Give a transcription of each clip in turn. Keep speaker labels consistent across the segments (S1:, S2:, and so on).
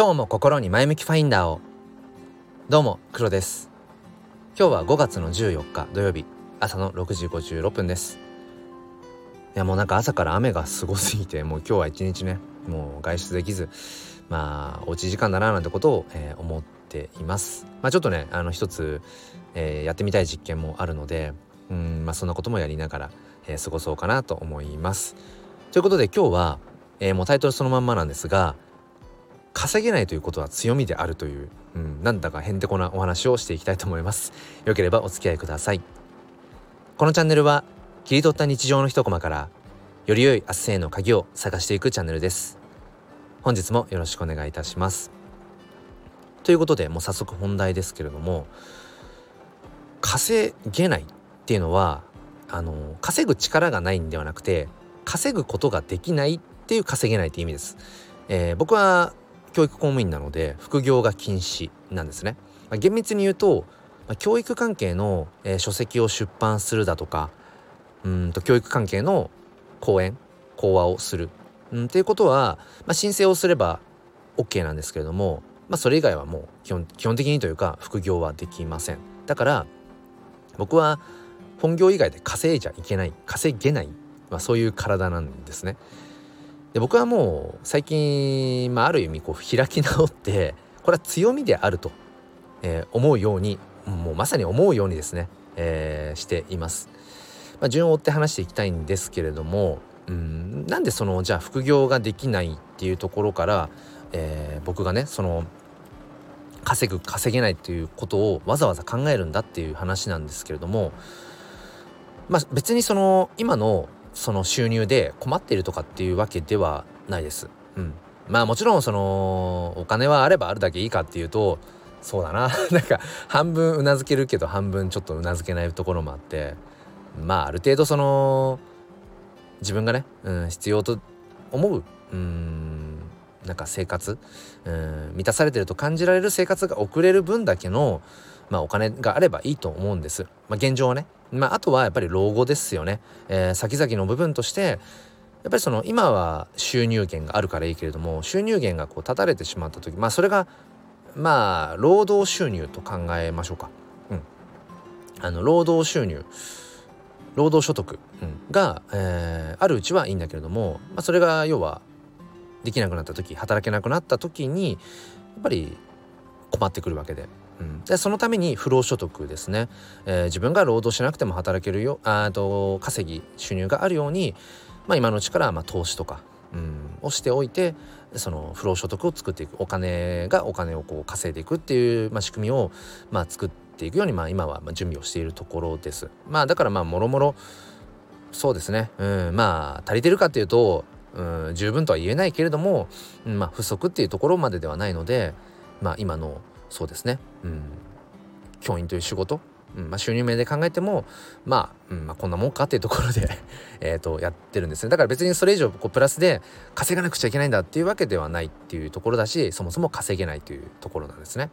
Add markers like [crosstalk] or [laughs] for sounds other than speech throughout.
S1: 今日も心に前向きファインダーを。どうも黒です。今日は5月の14日土曜日。朝の6時56分です。いやもうなんか朝から雨がすごすぎてもう今日は一日ねもう外出できずまあおうち時間だななんてことを、えー、思っています。まあちょっとねあの一つ、えー、やってみたい実験もあるのでうんまあそんなこともやりながら、えー、過ごそうかなと思います。ということで今日は、えー、もうタイトルそのまんまなんですが稼げないということは強みであるという、うん、なんだかへんてこなお話をしていきたいと思います。よければお付き合いください。このチャンネルは切り取った日常の一コマからより良い明日への鍵を探していくチャンネルです。本日もよろしくお願いいたします。ということでもう早速本題ですけれども稼げないっていうのはあの稼ぐ力がないんではなくて稼ぐことができないっていう稼げないって意味です、えー、僕は教育公務員なので副業が禁止なんですね。まあ、厳密に言うと、まあ、教育関係の、えー、書籍を出版するだとかうんと教育関係の講演講話をするうんっていうことは、まあ、申請をすれば OK なんですけれども、まあ、それ以外はもう基本基本的にというか副業はできません。だから僕は本業以外で稼いじゃいけない稼げない、まあ、そういう体なんですね。で僕はもう最近、まあ、ある意味こう開き直ってこれは強みであると、えー、思うようにもうまさに思うようにですね、えー、しています。まあ、順を追って話していきたいんですけれどもうんなんでそのじゃあ副業ができないっていうところから、えー、僕がねその稼ぐ稼げないっていうことをわざわざ考えるんだっていう話なんですけれどもまあ別にその今のその収入で困ってるとかっていうわけではないです。うん、まあもちろんそのお金はあればあるだけいいかっていうとそうだな。[laughs] なんか半分うなずけるけど半分ちょっとうなずけないところもあって。まあある程度その自分がね、うん、必要と思ううんなんか生活うん満たされてると感じられる生活が送れる分だけの、まあ、お金があればいいと思うんです。まあ、現状はねまあ、あとはやっぱり老後ですよね、えー、先々の部分としてやっぱりその今は収入源があるからいいけれども収入源がこう断たれてしまった時まあそれがまあ労働収入と考えましょうか。うん、あの労働収入労働所得、うん、が、えー、あるうちはいいんだけれども、まあ、それが要はできなくなった時働けなくなった時にやっぱり困ってくるわけでうん、でそのために不労所得ですね、えー、自分が労働しなくても働けるよあと稼ぎ収入があるように、まあ、今のうちからまあ投資とか、うん、をしておいてその不労所得を作っていく。お金がお金をこう稼いでいくっていう、まあ、仕組みを、まあ、作っていくように、まあ、今は準備をしているところです。まあ、だからまあもろもろそうですね、うん、まあ足りてるかっていうと、うん、十分とは言えないけれども、うん、まあ不足っていうところまでではないので、まあ、今のそうですね、うん、教員という仕事、うん。まあ、収入面で考えても、まあ、うん。まあ、こんなもんかっていうところで [laughs] えとやってるんですね。だから別にそれ以上こうプラスで稼がなくちゃいけないんだっていうわけではないっていうところだしそもそも稼げないというところなんですね。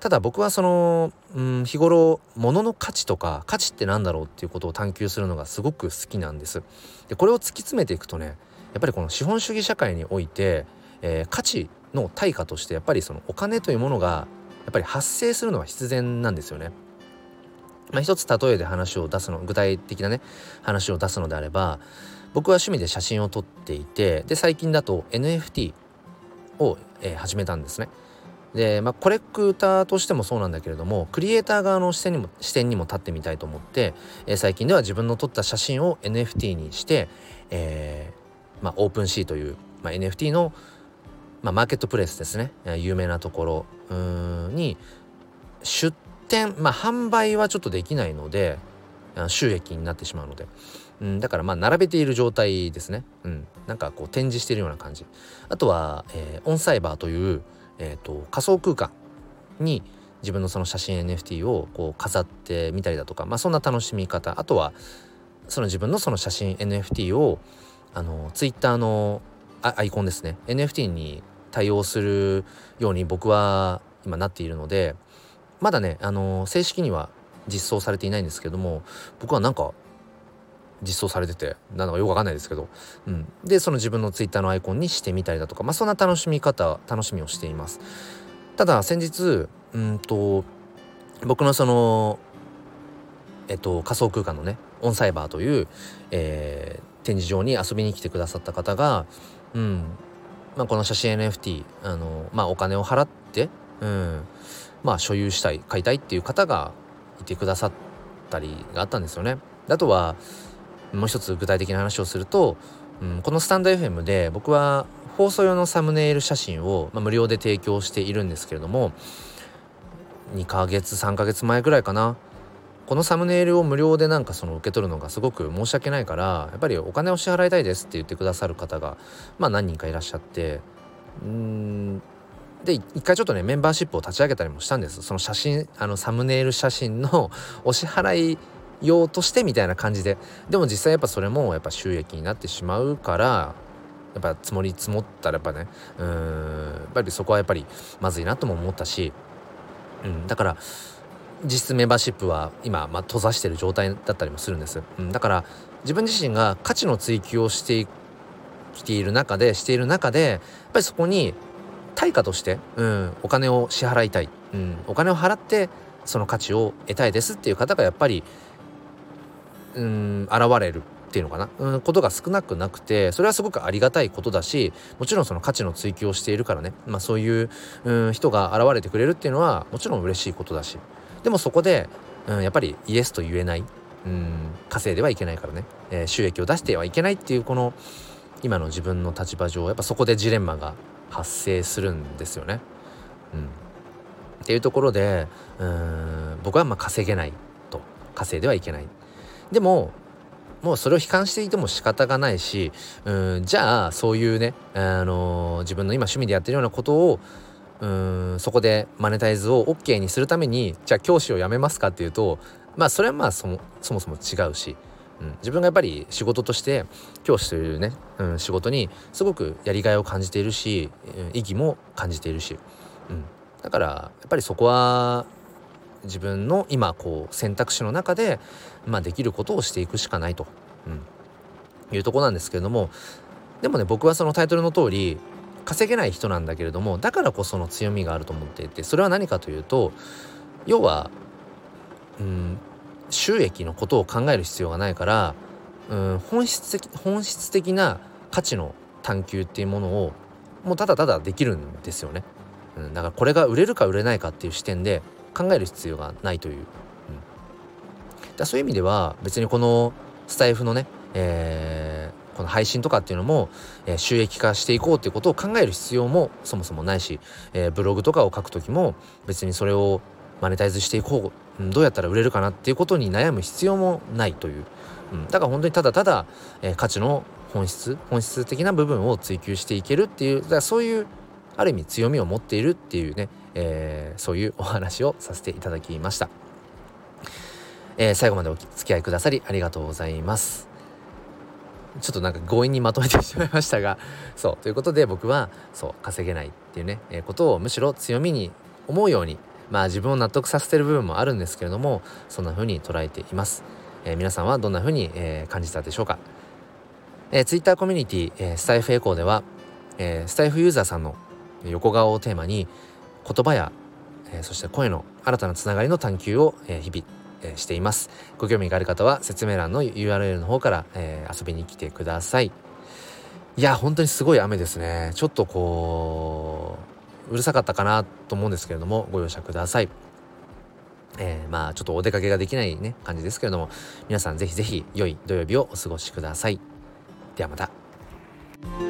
S1: ただ僕はその、うん、日頃物の価値とか価値って何だろうっていうことを探求するのがすごく好きなんです。でこれを突き詰めていくとねやっぱりこの資本主義社会において、えー、価値の対価としてやっぱりそのお金というものがやっぱり発生するのは必然なんですよね。まあ、一つ例えで話を出すの具体的なね話を出すのであれば僕は趣味で写真を撮っていてで最近だと NFT を、えー、始めたんですね。で、まあ、コレクターとしてもそうなんだけれどもクリエイター側の視点にも視点にも立ってみたいと思って、えー、最近では自分の撮った写真を NFT にして、えーまあ、オープンシーという、まあ、NFT のまあ、マーケットプレイスですね。有名なところ。に出店まあ販売はちょっとできないので収益になってしまうので、うん、だからまあ並べている状態ですね、うん、なんかこう展示しているような感じ。あとは、えー、オンサイバーという、えーと、仮想空間に自分のその写真 NFT をこう飾ってみたりだとか、まあ、そんな楽しみ方。あとはその自分のその写真 NFT をあの Twitter のアイコンですね。NFT に対応するように僕は今なっているのでまだねあの正式には実装されていないんですけども僕はなんか実装されててなのかよくわかんないですけど、うん、でその自分のツイッターのアイコンにしてみたりだとか、まあ、そんな楽しみ方楽しみをしています。ただ先日うんと僕のそのえっと仮想空間のねオンサイバーという、えー、展示場に遊びに来てくださった方が、うん。まあ、この写真 NFT あの、まあ、お金を払って、うんまあ、所有したい買いたいっていう方がいてくださったりがあったんですよね。あとはもう一つ具体的な話をすると、うん、このスタンド FM で僕は放送用のサムネイル写真を、まあ、無料で提供しているんですけれども2ヶ月3ヶ月前ぐらいかなこのサムネイルを無料でなんかその受け取るのがすごく申し訳ないからやっぱりお金を支払いたいですって言ってくださる方がまあ何人かいらっしゃってうんで一回ちょっとねメンバーシップを立ち上げたりもしたんです。その写真あのサムネイル写真の [laughs] お支払い用としてみたいな感じで。でも実際やっぱそれもやっぱ収益になってしまうからやっぱ積もり積もったらやっぱねうんやっぱりそこはやっぱりまずいなとも思ったし、うん、だから実質メンバーシップは今、まあ、閉ざしてる状態だったりもするんです、うん、だから自分自身が価値の追求をしてきている中でしている中でやっぱりそこに対価として、うん、お金を支払いたい、うん、お金を払ってその価値を得たいですっていう方がやっぱりうん現れるっていうのかな、うん、ことが少なくなくてそれはすごくありがたいことだしもちろんその価値の追求をしているからね、まあ、そういう、うん、人が現れてくれるっていうのはもちろん嬉しいことだし。でもそこで、うん、やっぱりイエスと言えない、うん、稼いではいけないからね、えー、収益を出してはいけないっていうこの今の自分の立場上やっぱそこでジレンマが発生するんですよね。うん、っていうところでうん僕はまあ稼げないと稼いではいけない。でももうそれを悲観していても仕方がないしうんじゃあそういうね、あのー、自分の今趣味でやってるようなことをうんそこでマネタイズを OK にするためにじゃあ教師を辞めますかっていうとまあそれはまあそもそもそも違うし、うん、自分がやっぱり仕事として教師というね、うん、仕事にすごくやりがいを感じているし、うん意義も感じているし、うん、だからやっぱりそこは自分の今こう選択肢の中で、まあ、できることをしていくしかないと、うん、いうとこなんですけれどもでもね僕はそのタイトルの通り稼げない人なんだけれどもだからこその強みがあると思っていてそれは何かというと要はうん収益のことを考える必要がないからうん本質的本質的な価値の探求っていうものをもうただただできるんですよね。うん、だからこれが売れるか売れないかっていう視点で考える必要がないという、うん、だそういう意味では別にこのスタイフのね、え、この配信とかっていうのも、えー、収益化していこうっていうことを考える必要もそもそもないし、えー、ブログとかを書く時も別にそれをマネタイズしていこう、どうやったら売れるかなっていうことに悩む必要もないという、うん、だから本当にただただ、えー、価値の本質本質的な部分を追求していけるっていうだからそういうある意味強みを持っているっていうね、え、そういうお話をさせていただきました、え、最後までお付き合いくださりありがとうございます。ちょっとなんか強引にまとめてしまいましたが [laughs] そうということで僕はそう稼げないっていうね、えー、ことをむしろ強みに思うようにまあ自分を納得させてる部分もあるんですけれどもそんな風に捉えています、えー、皆さんはどんな風に、えー、感じたでしょうか、えー、Twitter コミュニティ、えー、スタイフエコーでは、えー、スタイフユーザーさんの横顔をテーマに言葉や、えー、そして声の新たなつながりの探求を、えー、日々、え、しています。ご興味がある方は説明欄の URL の方から、え、遊びに来てください。いや本当にすごい雨ですね。ちょっとこううるさかったかなと思うんですけれどもご容赦ください。えー、まあちょっとお出かけができないね感じですけれども皆さんぜひぜひ良い土曜日をお過ごしください。ではまた。